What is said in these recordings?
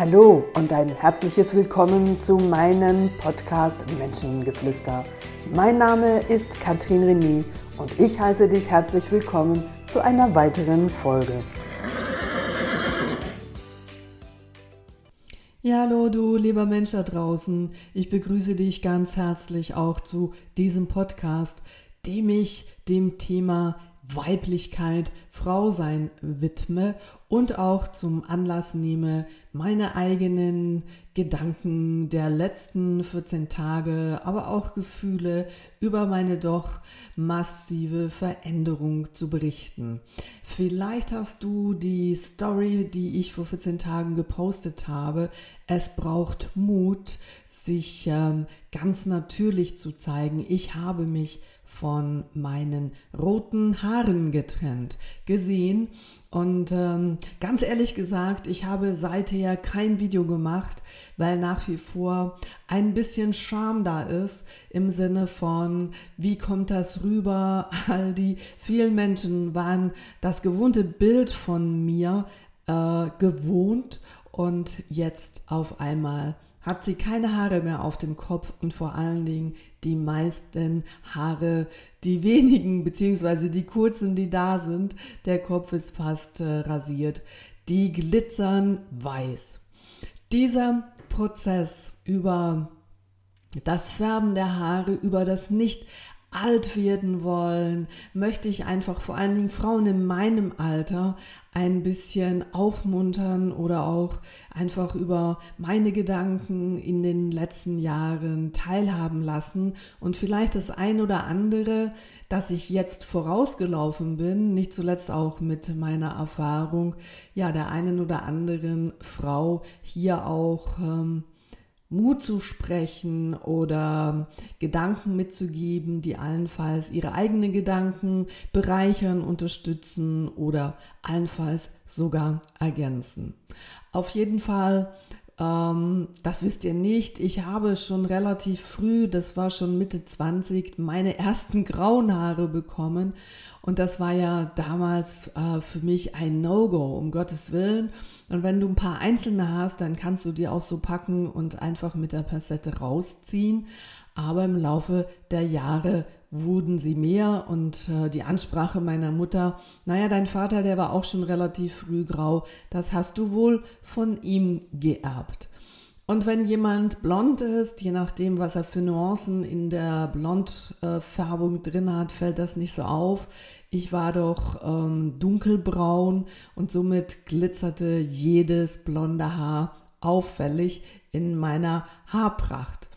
Hallo und ein herzliches Willkommen zu meinem Podcast Menschengeflüster. Mein Name ist Katrin René und ich heiße dich herzlich willkommen zu einer weiteren Folge. Ja, hallo du lieber Mensch da draußen. Ich begrüße dich ganz herzlich auch zu diesem Podcast, dem ich dem Thema Weiblichkeit, Frau sein widme und auch zum Anlass nehme, meine eigenen Gedanken der letzten 14 Tage, aber auch Gefühle über meine doch massive Veränderung zu berichten. Vielleicht hast du die Story, die ich vor 14 Tagen gepostet habe, es braucht Mut, sich ähm, ganz natürlich zu zeigen. Ich habe mich von meinen roten Haaren getrennt, gesehen. Und ähm, ganz ehrlich gesagt, ich habe seither kein Video gemacht, weil nach wie vor ein bisschen Scham da ist im Sinne von, wie kommt das rüber? All die vielen Menschen waren das gewohnte Bild von mir äh, gewohnt und jetzt auf einmal hat sie keine Haare mehr auf dem Kopf und vor allen Dingen die meisten Haare, die wenigen beziehungsweise die kurzen, die da sind, der Kopf ist fast äh, rasiert, die glitzern weiß. Dieser Prozess über das Färben der Haare, über das nicht alt werden wollen, möchte ich einfach vor allen Dingen Frauen in meinem Alter ein bisschen aufmuntern oder auch einfach über meine Gedanken in den letzten Jahren teilhaben lassen und vielleicht das ein oder andere, dass ich jetzt vorausgelaufen bin, nicht zuletzt auch mit meiner Erfahrung, ja, der einen oder anderen Frau hier auch ähm, Mut zu sprechen oder Gedanken mitzugeben, die allenfalls ihre eigenen Gedanken bereichern, unterstützen oder allenfalls sogar ergänzen. Auf jeden Fall ähm, das wisst ihr nicht. Ich habe schon relativ früh, das war schon Mitte 20, meine ersten grauen Haare bekommen. Und das war ja damals äh, für mich ein No-Go, um Gottes Willen. Und wenn du ein paar einzelne hast, dann kannst du die auch so packen und einfach mit der Passette rausziehen. Aber im Laufe der Jahre wurden sie mehr und äh, die Ansprache meiner Mutter, naja, dein Vater, der war auch schon relativ früh grau, das hast du wohl von ihm geerbt. Und wenn jemand blond ist, je nachdem, was er für Nuancen in der Blondfärbung drin hat, fällt das nicht so auf. Ich war doch ähm, dunkelbraun und somit glitzerte jedes blonde Haar auffällig in meiner Haarpracht.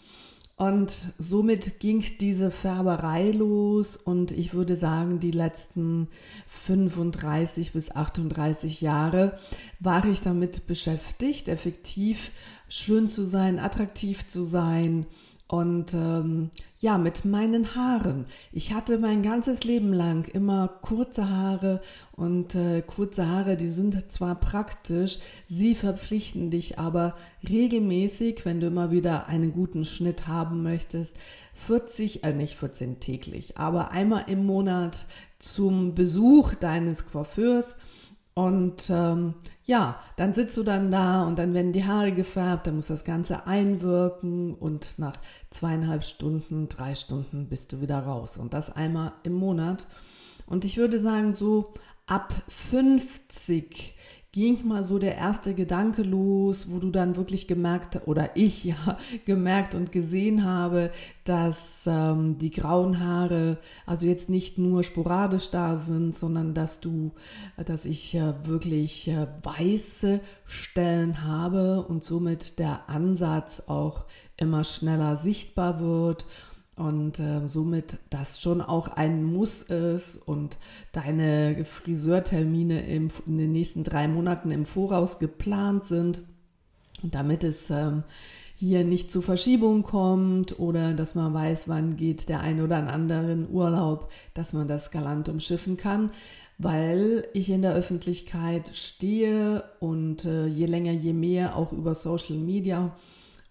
Und somit ging diese Färberei los und ich würde sagen, die letzten 35 bis 38 Jahre war ich damit beschäftigt, effektiv schön zu sein, attraktiv zu sein, und ähm, ja, mit meinen Haaren. Ich hatte mein ganzes Leben lang immer kurze Haare und äh, kurze Haare, die sind zwar praktisch, sie verpflichten dich aber regelmäßig, wenn du immer wieder einen guten Schnitt haben möchtest, 40, äh nicht 14 täglich, aber einmal im Monat zum Besuch deines Coiffeurs und ähm, ja, dann sitzt du dann da und dann werden die Haare gefärbt, dann muss das Ganze einwirken und nach zweieinhalb Stunden, drei Stunden bist du wieder raus. Und das einmal im Monat. Und ich würde sagen, so ab 50 ging mal so der erste Gedanke los, wo du dann wirklich gemerkt, oder ich ja gemerkt und gesehen habe, dass ähm, die grauen Haare also jetzt nicht nur sporadisch da sind, sondern dass du, dass ich äh, wirklich äh, weiße Stellen habe und somit der Ansatz auch immer schneller sichtbar wird und äh, somit das schon auch ein Muss ist und deine Friseurtermine im, in den nächsten drei Monaten im Voraus geplant sind, damit es ähm, hier nicht zu Verschiebungen kommt oder dass man weiß, wann geht der ein oder andere in Urlaub, dass man das galant umschiffen kann, weil ich in der Öffentlichkeit stehe und äh, je länger, je mehr auch über Social Media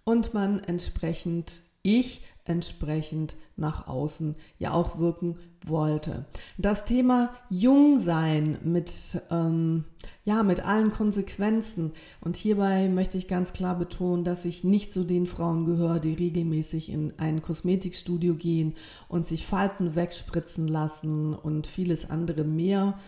und man entsprechend ich entsprechend nach außen ja auch wirken wollte. Das Thema Jungsein mit, ähm, ja, mit allen Konsequenzen. Und hierbei möchte ich ganz klar betonen, dass ich nicht zu den Frauen gehöre, die regelmäßig in ein Kosmetikstudio gehen und sich Falten wegspritzen lassen und vieles andere mehr.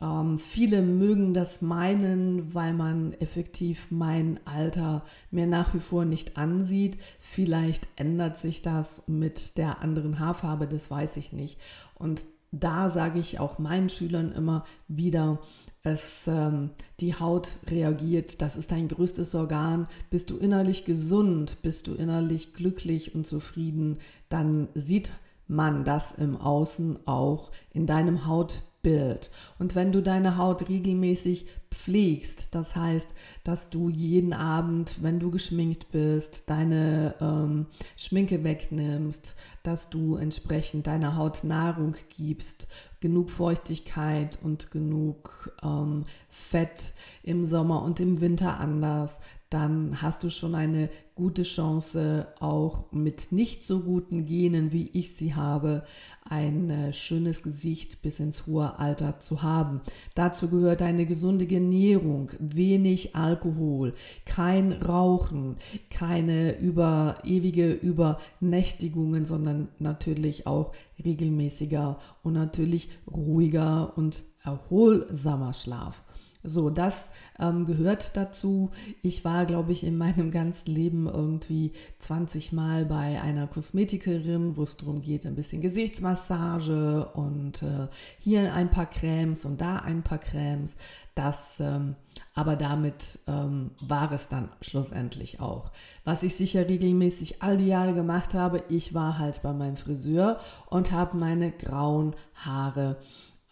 Ähm, viele mögen das meinen, weil man effektiv mein Alter mir nach wie vor nicht ansieht. Vielleicht ändert sich das mit der anderen Haarfarbe, das weiß ich nicht. Und da sage ich auch meinen Schülern immer wieder, es, ähm, die Haut reagiert, das ist dein größtes Organ. Bist du innerlich gesund, bist du innerlich glücklich und zufrieden, dann sieht man das im Außen auch in deinem Haut Bild. Und wenn du deine Haut regelmäßig pflegst, das heißt, dass du jeden Abend, wenn du geschminkt bist, deine ähm, Schminke wegnimmst, dass du entsprechend deiner Haut Nahrung gibst, genug Feuchtigkeit und genug ähm, Fett im Sommer und im Winter anders, dann hast du schon eine gute Chance, auch mit nicht so guten Genen, wie ich sie habe, ein äh, schönes Gesicht bis ins hohe Alter zu haben. Dazu gehört eine gesunde Ernährung, wenig Alkohol, kein Rauchen, keine über ewige Übernächtigungen, sondern natürlich auch regelmäßiger und natürlich ruhiger und erholsamer Schlaf. So, das ähm, gehört dazu. Ich war, glaube ich, in meinem ganzen Leben irgendwie 20 Mal bei einer Kosmetikerin, wo es darum geht, ein bisschen Gesichtsmassage und äh, hier ein paar Cremes und da ein paar Cremes. Das, ähm, aber damit ähm, war es dann schlussendlich auch. Was ich sicher regelmäßig all die Jahre gemacht habe, ich war halt bei meinem Friseur und habe meine grauen Haare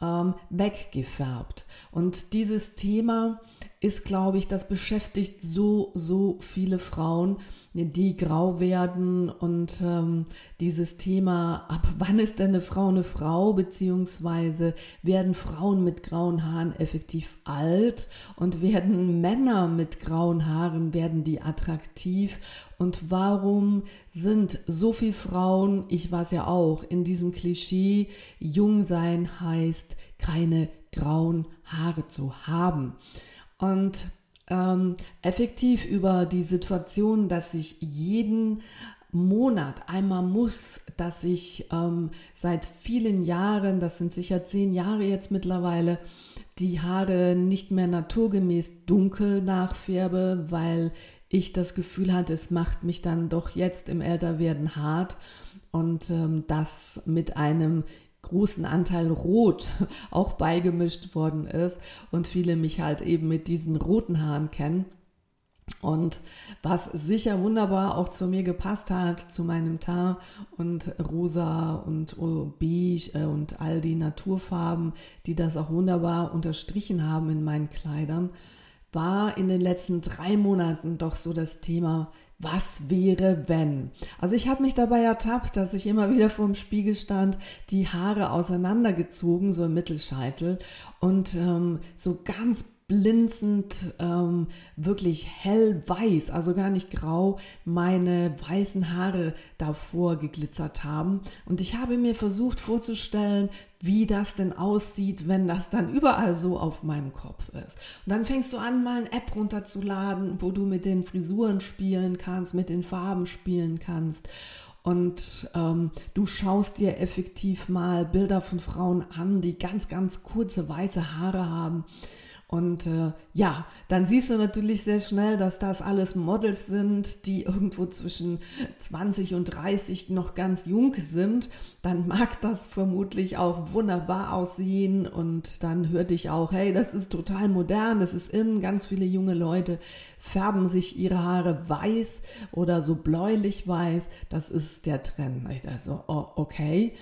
ähm, weggefärbt. Und dieses Thema ist, glaube ich, das beschäftigt so, so viele Frauen, die grau werden und ähm, dieses Thema, ab wann ist denn eine Frau eine Frau, beziehungsweise werden Frauen mit grauen Haaren effektiv alt und werden Männer mit grauen Haaren, werden die attraktiv und warum sind so viele Frauen, ich weiß ja auch, in diesem Klischee, jung sein heißt, keine grauen Haare zu haben. Und ähm, effektiv über die Situation, dass ich jeden Monat einmal muss, dass ich ähm, seit vielen Jahren, das sind sicher zehn Jahre jetzt mittlerweile, die Haare nicht mehr naturgemäß dunkel nachfärbe, weil ich das Gefühl hatte, es macht mich dann doch jetzt im Älterwerden hart. Und ähm, das mit einem großen Anteil Rot auch beigemischt worden ist und viele mich halt eben mit diesen roten Haaren kennen. Und was sicher wunderbar auch zu mir gepasst hat, zu meinem Teint und rosa und beige äh, und all die Naturfarben, die das auch wunderbar unterstrichen haben in meinen Kleidern, war in den letzten drei Monaten doch so das Thema was wäre, wenn? Also ich habe mich dabei ertappt, dass ich immer wieder vorm Spiegel stand, die Haare auseinandergezogen, so im Mittelscheitel und ähm, so ganz blinzend, ähm, wirklich hellweiß, also gar nicht grau, meine weißen Haare davor geglitzert haben. Und ich habe mir versucht vorzustellen, wie das denn aussieht, wenn das dann überall so auf meinem Kopf ist. Und dann fängst du an, mal eine App runterzuladen, wo du mit den Frisuren spielen kannst, mit den Farben spielen kannst. Und ähm, du schaust dir effektiv mal Bilder von Frauen an, die ganz, ganz kurze weiße Haare haben und äh, ja, dann siehst du natürlich sehr schnell, dass das alles Models sind, die irgendwo zwischen 20 und 30 noch ganz jung sind. Dann mag das vermutlich auch wunderbar aussehen und dann hört dich auch, hey, das ist total modern, das ist in. Ganz viele junge Leute färben sich ihre Haare weiß oder so bläulich weiß. Das ist der Trend. Ich dachte so, oh, okay.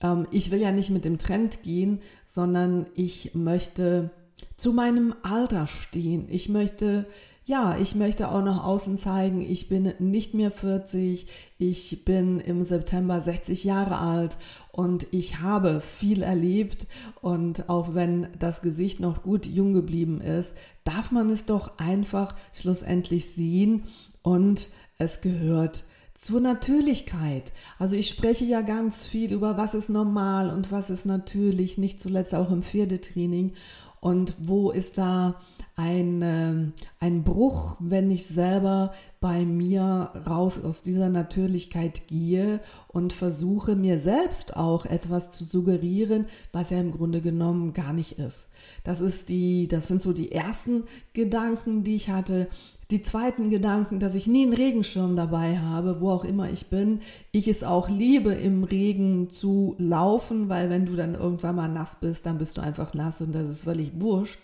Ähm, ich will ja nicht mit dem Trend gehen, sondern ich möchte zu meinem Alter stehen. Ich möchte, ja, ich möchte auch nach außen zeigen, ich bin nicht mehr 40, ich bin im September 60 Jahre alt und ich habe viel erlebt und auch wenn das Gesicht noch gut jung geblieben ist, darf man es doch einfach schlussendlich sehen und es gehört zur Natürlichkeit. Also ich spreche ja ganz viel über, was ist normal und was ist natürlich, nicht zuletzt auch im Pferdetraining. Und wo ist da ein, äh, ein Bruch, wenn ich selber bei mir raus aus dieser Natürlichkeit gehe und versuche mir selbst auch etwas zu suggerieren, was ja im Grunde genommen gar nicht ist. Das ist die, das sind so die ersten Gedanken, die ich hatte. Die zweiten Gedanken, dass ich nie einen Regenschirm dabei habe, wo auch immer ich bin. Ich es auch liebe, im Regen zu laufen, weil wenn du dann irgendwann mal nass bist, dann bist du einfach nass und das ist völlig wurscht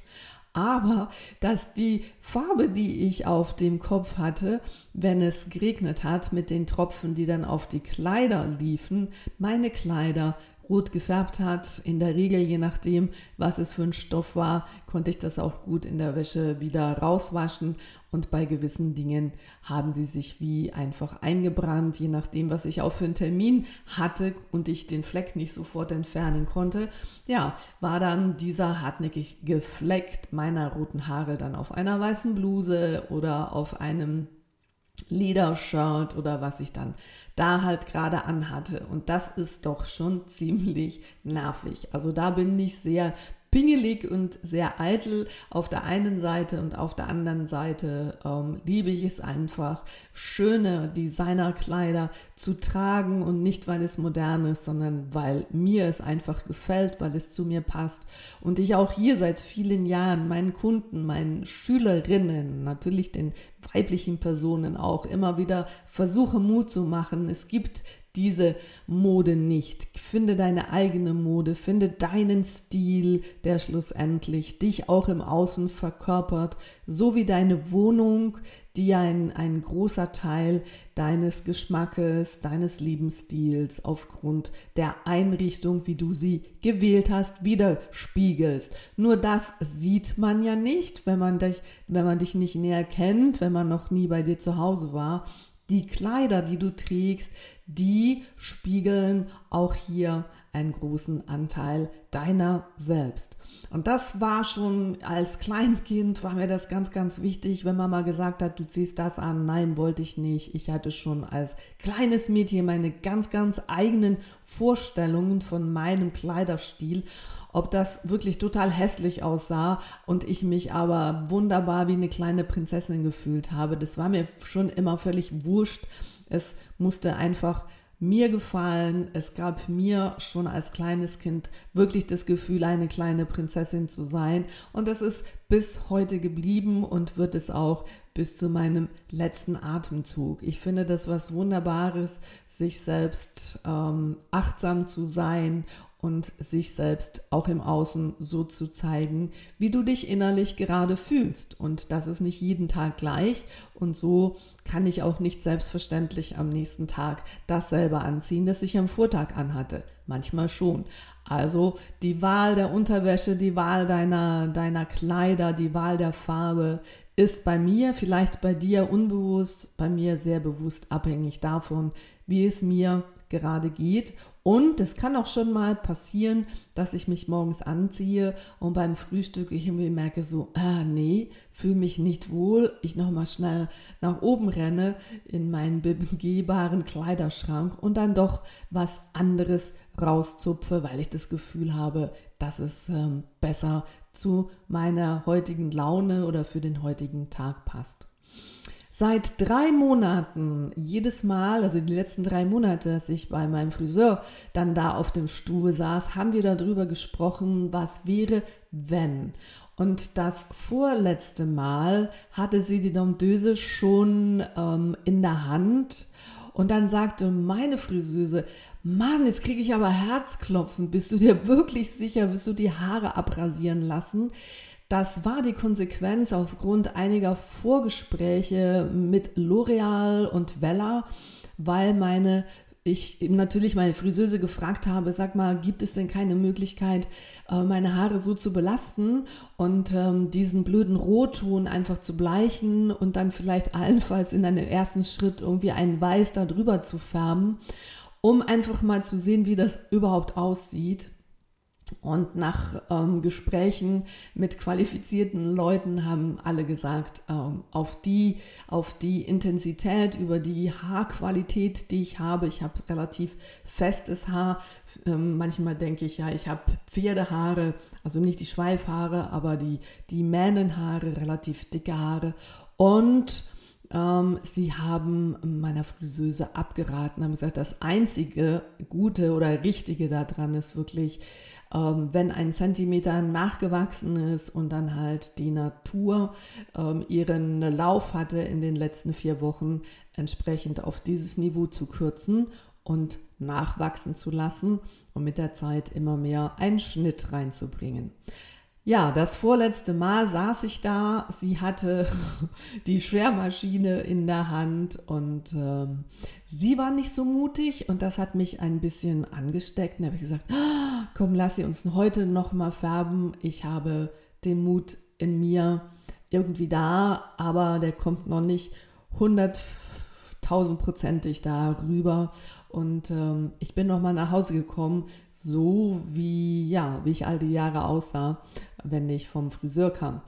aber dass die Farbe, die ich auf dem Kopf hatte, wenn es geregnet hat, mit den Tropfen, die dann auf die Kleider liefen, meine Kleider rot gefärbt hat. In der Regel, je nachdem, was es für ein Stoff war, konnte ich das auch gut in der Wäsche wieder rauswaschen. Und bei gewissen Dingen haben sie sich wie einfach eingebrannt, je nachdem, was ich auch für einen Termin hatte und ich den Fleck nicht sofort entfernen konnte. Ja, war dann dieser hartnäckige Fleck meiner roten Haare dann auf einer weißen Bluse oder auf einem Ledershirt oder was ich dann da halt gerade anhatte. Und das ist doch schon ziemlich nervig. Also da bin ich sehr pingelig und sehr eitel auf der einen Seite und auf der anderen Seite ähm, liebe ich es einfach, schöne Designerkleider zu tragen und nicht, weil es modern ist, sondern weil mir es einfach gefällt, weil es zu mir passt und ich auch hier seit vielen Jahren meinen Kunden, meinen Schülerinnen, natürlich den weiblichen Personen auch immer wieder versuche Mut zu machen. Es gibt diese Mode nicht. Finde deine eigene Mode, finde deinen Stil, der schlussendlich dich auch im Außen verkörpert, so wie deine Wohnung, die ein, ein großer Teil deines Geschmackes, deines Lebensstils aufgrund der Einrichtung, wie du sie gewählt hast, widerspiegelst. Nur das sieht man ja nicht, wenn man dich, wenn man dich nicht näher kennt, wenn man noch nie bei dir zu Hause war die Kleider, die du trägst, die spiegeln auch hier einen großen Anteil deiner selbst. Und das war schon als Kleinkind, war mir das ganz, ganz wichtig, wenn Mama gesagt hat, du ziehst das an. Nein, wollte ich nicht. Ich hatte schon als kleines Mädchen meine ganz, ganz eigenen Vorstellungen von meinem Kleiderstil ob das wirklich total hässlich aussah und ich mich aber wunderbar wie eine kleine Prinzessin gefühlt habe. Das war mir schon immer völlig wurscht. Es musste einfach mir gefallen. Es gab mir schon als kleines Kind wirklich das Gefühl, eine kleine Prinzessin zu sein. Und das ist bis heute geblieben und wird es auch bis zu meinem letzten Atemzug. Ich finde das was Wunderbares, sich selbst ähm, achtsam zu sein und sich selbst auch im Außen so zu zeigen, wie du dich innerlich gerade fühlst. Und das ist nicht jeden Tag gleich. Und so kann ich auch nicht selbstverständlich am nächsten Tag dasselbe anziehen, das ich am Vortag anhatte. Manchmal schon. Also die Wahl der Unterwäsche, die Wahl deiner, deiner Kleider, die Wahl der Farbe ist bei mir, vielleicht bei dir unbewusst, bei mir sehr bewusst abhängig davon, wie es mir gerade geht und es kann auch schon mal passieren, dass ich mich morgens anziehe und beim Frühstück ich irgendwie merke so, ah nee, fühle mich nicht wohl. Ich nochmal schnell nach oben renne in meinen begehbaren Kleiderschrank und dann doch was anderes rauszupfe, weil ich das Gefühl habe, dass es ähm, besser zu meiner heutigen Laune oder für den heutigen Tag passt. Seit drei Monaten, jedes Mal, also die letzten drei Monate, dass ich bei meinem Friseur dann da auf dem Stuhl saß, haben wir darüber gesprochen, was wäre, wenn. Und das vorletzte Mal hatte sie die Domdöse schon ähm, in der Hand. Und dann sagte meine Friseuse, Mann, jetzt kriege ich aber Herzklopfen. Bist du dir wirklich sicher, wirst du die Haare abrasieren lassen? Das war die Konsequenz aufgrund einiger Vorgespräche mit L'Oreal und Vella, weil meine ich natürlich meine Friseuse gefragt habe, sag mal, gibt es denn keine Möglichkeit, äh, meine Haare so zu belasten und ähm, diesen blöden Rotton einfach zu bleichen und dann vielleicht allenfalls in einem ersten Schritt irgendwie ein Weiß darüber zu färben, um einfach mal zu sehen, wie das überhaupt aussieht. Und nach ähm, Gesprächen mit qualifizierten Leuten haben alle gesagt, ähm, auf, die, auf die Intensität, über die Haarqualität, die ich habe, ich habe relativ festes Haar. Ähm, manchmal denke ich, ja, ich habe Pferdehaare, also nicht die Schweifhaare, aber die, die Mähnenhaare, relativ dicke Haare. Und ähm, sie haben meiner Friseuse abgeraten, haben gesagt, das einzige Gute oder Richtige daran ist wirklich, ähm, wenn ein Zentimeter nachgewachsen ist und dann halt die Natur ähm, ihren Lauf hatte in den letzten vier Wochen, entsprechend auf dieses Niveau zu kürzen und nachwachsen zu lassen und mit der Zeit immer mehr einen Schnitt reinzubringen. Ja, das vorletzte Mal saß ich da. Sie hatte die Schwermaschine in der Hand und ähm, sie war nicht so mutig und das hat mich ein bisschen angesteckt. Und da habe ich gesagt, komm, lass sie uns heute noch mal färben. Ich habe den Mut in mir irgendwie da, aber der kommt noch nicht 100.000-prozentig da rüber. Und ähm, ich bin noch mal nach Hause gekommen, so wie, ja, wie ich all die Jahre aussah, wenn ich vom Friseur kam.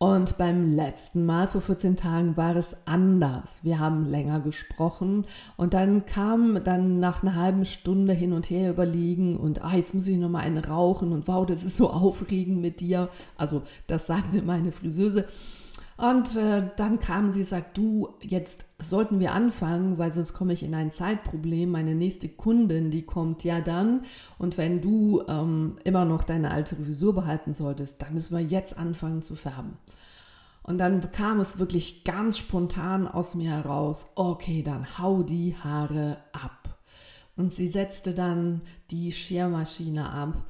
Und beim letzten Mal vor 14 Tagen war es anders. Wir haben länger gesprochen und dann kam dann nach einer halben Stunde hin und her überlegen und ah, jetzt muss ich noch mal einen rauchen und wow, das ist so aufregend mit dir. Also das sagte meine Friseuse. Und äh, dann kam sie, sagt, du, jetzt sollten wir anfangen, weil sonst komme ich in ein Zeitproblem. Meine nächste Kundin, die kommt ja dann. Und wenn du ähm, immer noch deine alte Frisur behalten solltest, dann müssen wir jetzt anfangen zu färben. Und dann kam es wirklich ganz spontan aus mir heraus, okay, dann hau die Haare ab. Und sie setzte dann die Schermaschine ab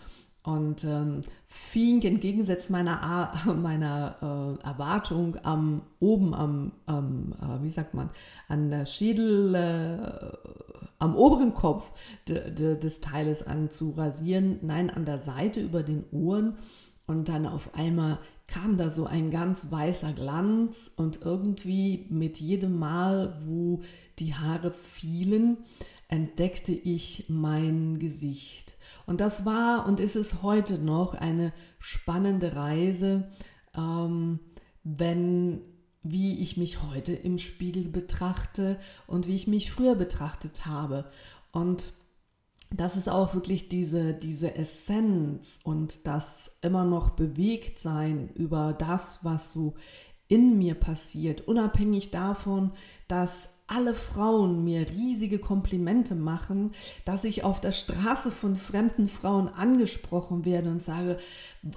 und ähm, fing im Gegensatz meiner, meiner äh, Erwartung am oben am, am äh, wie sagt man, an der Schädel, äh, am oberen Kopf de, de, des Teiles an zu rasieren, nein, an der Seite über den Ohren. Und dann auf einmal kam da so ein ganz weißer Glanz und irgendwie mit jedem Mal, wo die Haare fielen, entdeckte ich mein Gesicht. Und das war und ist es heute noch eine spannende Reise, ähm, wenn wie ich mich heute im Spiegel betrachte und wie ich mich früher betrachtet habe. Und das ist auch wirklich diese, diese Essenz und das immer noch bewegt sein über das, was so in mir passiert, unabhängig davon, dass alle Frauen mir riesige Komplimente machen, dass ich auf der Straße von fremden Frauen angesprochen werde und sage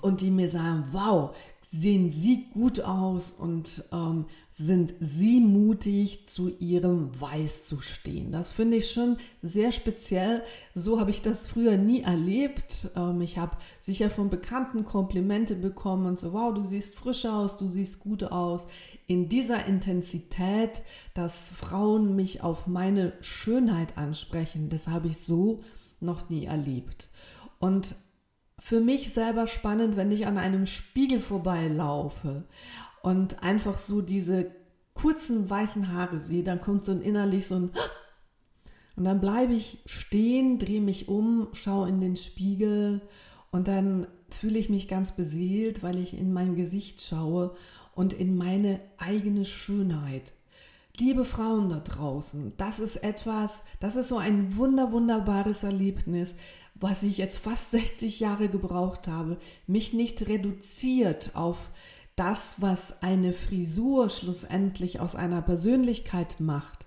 und die mir sagen, wow, sehen Sie gut aus und ähm, sind Sie mutig, zu Ihrem Weiß zu stehen. Das finde ich schon sehr speziell. So habe ich das früher nie erlebt. Ähm, ich habe sicher von Bekannten Komplimente bekommen und so, wow, du siehst frisch aus, du siehst gut aus. In dieser Intensität, dass Frauen mich auf meine Schönheit ansprechen, das habe ich so noch nie erlebt. Und für mich selber spannend, wenn ich an einem Spiegel vorbeilaufe und einfach so diese kurzen weißen Haare sehe, dann kommt so ein innerlich so ein und dann bleibe ich stehen, drehe mich um, schaue in den Spiegel und dann fühle ich mich ganz beseelt, weil ich in mein Gesicht schaue und in meine eigene Schönheit. Liebe Frauen da draußen, das ist etwas, das ist so ein wunder, wunderbares Erlebnis, was ich jetzt fast 60 Jahre gebraucht habe, mich nicht reduziert auf das, was eine Frisur schlussendlich aus einer Persönlichkeit macht,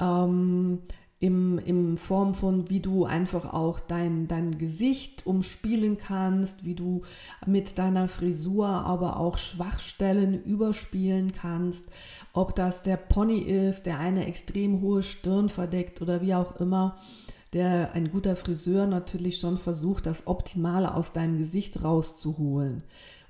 ähm, im, in Form von, wie du einfach auch dein, dein Gesicht umspielen kannst, wie du mit deiner Frisur aber auch Schwachstellen überspielen kannst, ob das der Pony ist, der eine extrem hohe Stirn verdeckt oder wie auch immer der ein guter Friseur natürlich schon versucht, das Optimale aus deinem Gesicht rauszuholen.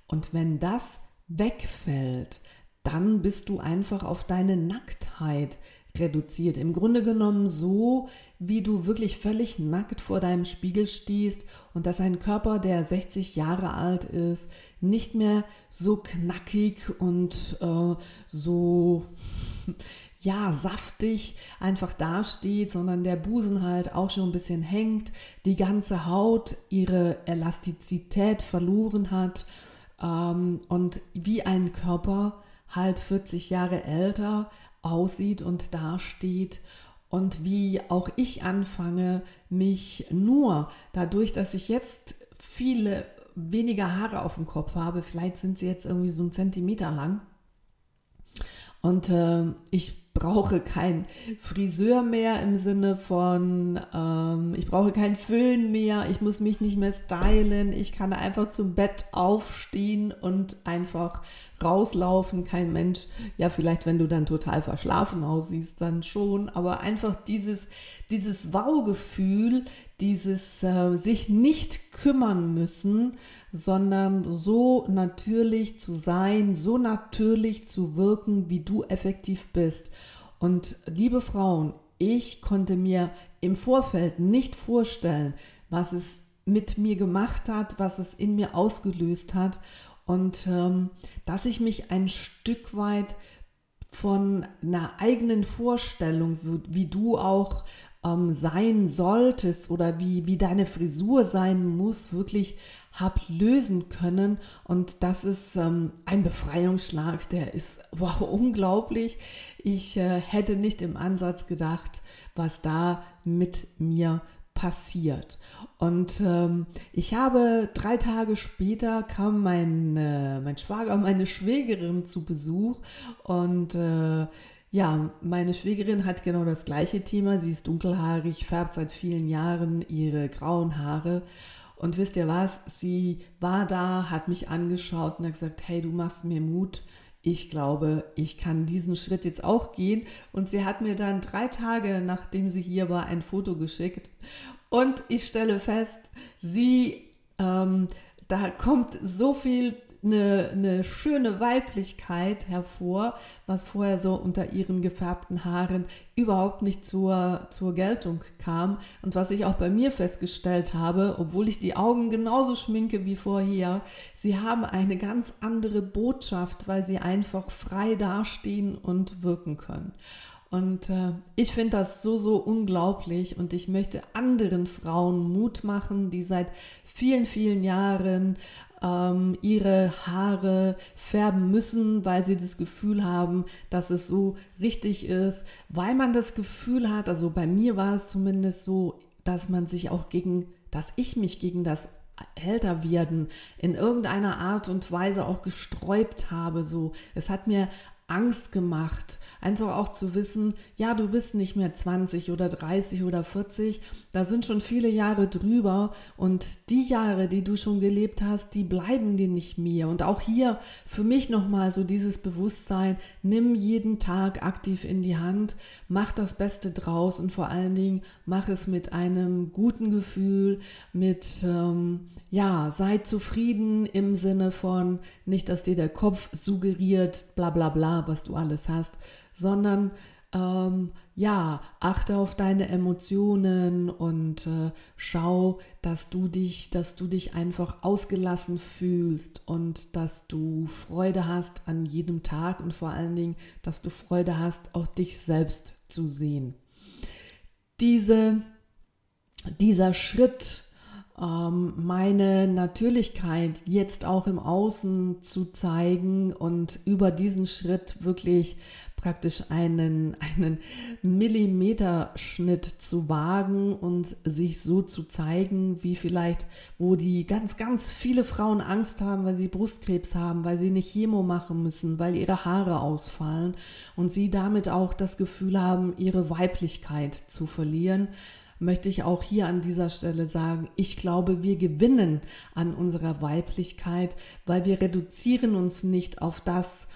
Und wenn das wegfällt, dann bist du einfach auf deine Nacktheit reduziert. Im Grunde genommen so, wie du wirklich völlig nackt vor deinem Spiegel stehst und dass ein Körper, der 60 Jahre alt ist, nicht mehr so knackig und äh, so ja, saftig einfach dasteht, sondern der Busen halt auch schon ein bisschen hängt, die ganze Haut ihre Elastizität verloren hat ähm, und wie ein Körper halt 40 Jahre älter aussieht und dasteht. Und wie auch ich anfange, mich nur dadurch, dass ich jetzt viele weniger Haare auf dem Kopf habe, vielleicht sind sie jetzt irgendwie so einen Zentimeter lang, und äh, ich brauche keinen Friseur mehr im Sinne von, ähm, ich brauche keinen Föhn mehr, ich muss mich nicht mehr stylen, ich kann einfach zum Bett aufstehen und einfach rauslaufen. Kein Mensch, ja, vielleicht, wenn du dann total verschlafen aussiehst, dann schon, aber einfach dieses, dieses Wow-Gefühl, dieses äh, sich nicht kümmern müssen, sondern so natürlich zu sein, so natürlich zu wirken, wie du effektiv bist. Und liebe Frauen, ich konnte mir im Vorfeld nicht vorstellen, was es mit mir gemacht hat, was es in mir ausgelöst hat und ähm, dass ich mich ein Stück weit von einer eigenen Vorstellung, wie du auch ähm, sein solltest oder wie, wie deine Frisur sein muss, wirklich hab lösen können. Und das ist ähm, ein Befreiungsschlag, der ist wow, unglaublich. Ich äh, hätte nicht im Ansatz gedacht, was da mit mir passiert. Und ähm, ich habe drei Tage später kam mein, äh, mein Schwager, meine Schwägerin zu Besuch und äh, ja, meine Schwägerin hat genau das gleiche Thema. Sie ist dunkelhaarig, färbt seit vielen Jahren ihre grauen Haare. Und wisst ihr was? Sie war da, hat mich angeschaut und hat gesagt, hey, du machst mir Mut. Ich glaube, ich kann diesen Schritt jetzt auch gehen. Und sie hat mir dann drei Tage, nachdem sie hier war, ein Foto geschickt. Und ich stelle fest, sie, ähm, da kommt so viel eine, eine schöne Weiblichkeit hervor, was vorher so unter ihren gefärbten Haaren überhaupt nicht zur, zur Geltung kam. Und was ich auch bei mir festgestellt habe, obwohl ich die Augen genauso schminke wie vorher, sie haben eine ganz andere Botschaft, weil sie einfach frei dastehen und wirken können. Und äh, ich finde das so, so unglaublich und ich möchte anderen Frauen Mut machen, die seit vielen, vielen Jahren ähm, ihre Haare färben müssen, weil sie das Gefühl haben, dass es so richtig ist, weil man das Gefühl hat, also bei mir war es zumindest so, dass man sich auch gegen, dass ich mich gegen das älter werden in irgendeiner Art und Weise auch gesträubt habe. So, es hat mir Angst gemacht. Einfach auch zu wissen, ja, du bist nicht mehr 20 oder 30 oder 40, da sind schon viele Jahre drüber und die Jahre, die du schon gelebt hast, die bleiben dir nicht mehr. Und auch hier für mich nochmal so dieses Bewusstsein, nimm jeden Tag aktiv in die Hand, mach das Beste draus und vor allen Dingen mach es mit einem guten Gefühl, mit, ähm, ja, sei zufrieden im Sinne von nicht, dass dir der Kopf suggeriert, bla bla bla was du alles hast, sondern ähm, ja, achte auf deine Emotionen und äh, schau, dass du dich, dass du dich einfach ausgelassen fühlst und dass du Freude hast an jedem Tag und vor allen Dingen, dass du Freude hast, auch dich selbst zu sehen. Diese, dieser Schritt, meine Natürlichkeit jetzt auch im Außen zu zeigen und über diesen Schritt wirklich praktisch einen, einen Millimeterschnitt zu wagen und sich so zu zeigen, wie vielleicht, wo die ganz, ganz viele Frauen Angst haben, weil sie Brustkrebs haben, weil sie nicht Chemo machen müssen, weil ihre Haare ausfallen und sie damit auch das Gefühl haben, ihre Weiblichkeit zu verlieren möchte ich auch hier an dieser Stelle sagen, ich glaube, wir gewinnen an unserer Weiblichkeit, weil wir reduzieren uns nicht auf das,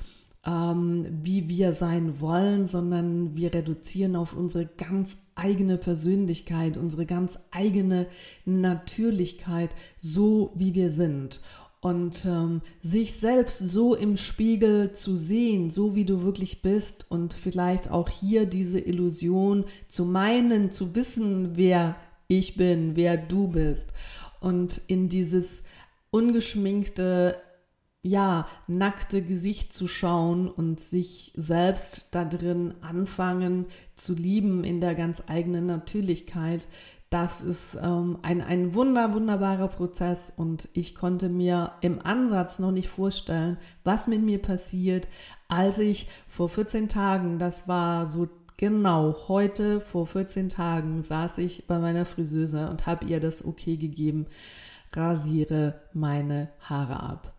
ähm, wie wir sein wollen, sondern wir reduzieren auf unsere ganz eigene Persönlichkeit, unsere ganz eigene Natürlichkeit, so wie wir sind. Und ähm, sich selbst so im Spiegel zu sehen, so wie du wirklich bist und vielleicht auch hier diese Illusion zu meinen, zu wissen, wer ich bin, wer du bist. Und in dieses ungeschminkte ja, nackte Gesicht zu schauen und sich selbst da drin anfangen zu lieben in der ganz eigenen Natürlichkeit. Das ist ähm, ein, ein wunder, wunderbarer Prozess und ich konnte mir im Ansatz noch nicht vorstellen, was mit mir passiert, als ich vor 14 Tagen, das war so genau heute vor 14 Tagen, saß ich bei meiner Friseuse und habe ihr das okay gegeben, rasiere meine Haare ab.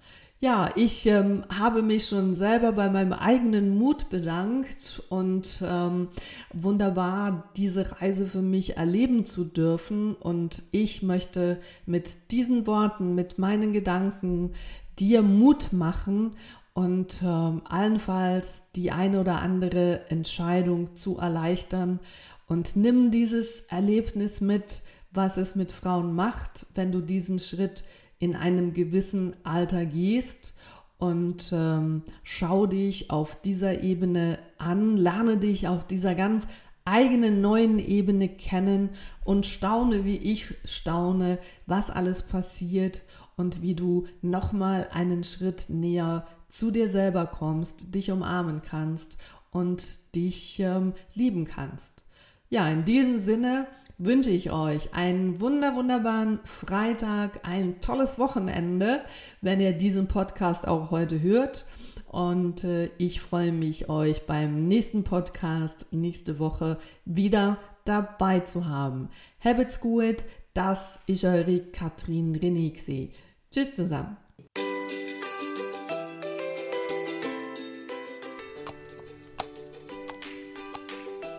Ja, ich ähm, habe mich schon selber bei meinem eigenen Mut bedankt und ähm, wunderbar diese Reise für mich erleben zu dürfen. Und ich möchte mit diesen Worten, mit meinen Gedanken dir Mut machen und ähm, allenfalls die eine oder andere Entscheidung zu erleichtern. Und nimm dieses Erlebnis mit, was es mit Frauen macht, wenn du diesen Schritt in einem gewissen Alter gehst und ähm, schau dich auf dieser Ebene an, lerne dich auf dieser ganz eigenen neuen Ebene kennen und staune, wie ich staune, was alles passiert und wie du nochmal einen Schritt näher zu dir selber kommst, dich umarmen kannst und dich ähm, lieben kannst. Ja, in diesem Sinne wünsche ich euch einen wunder, wunderbaren Freitag, ein tolles Wochenende, wenn ihr diesen Podcast auch heute hört. Und äh, ich freue mich, euch beim nächsten Podcast nächste Woche wieder dabei zu haben. Habt's gut, das ist eure Katrin Renixi. Tschüss zusammen.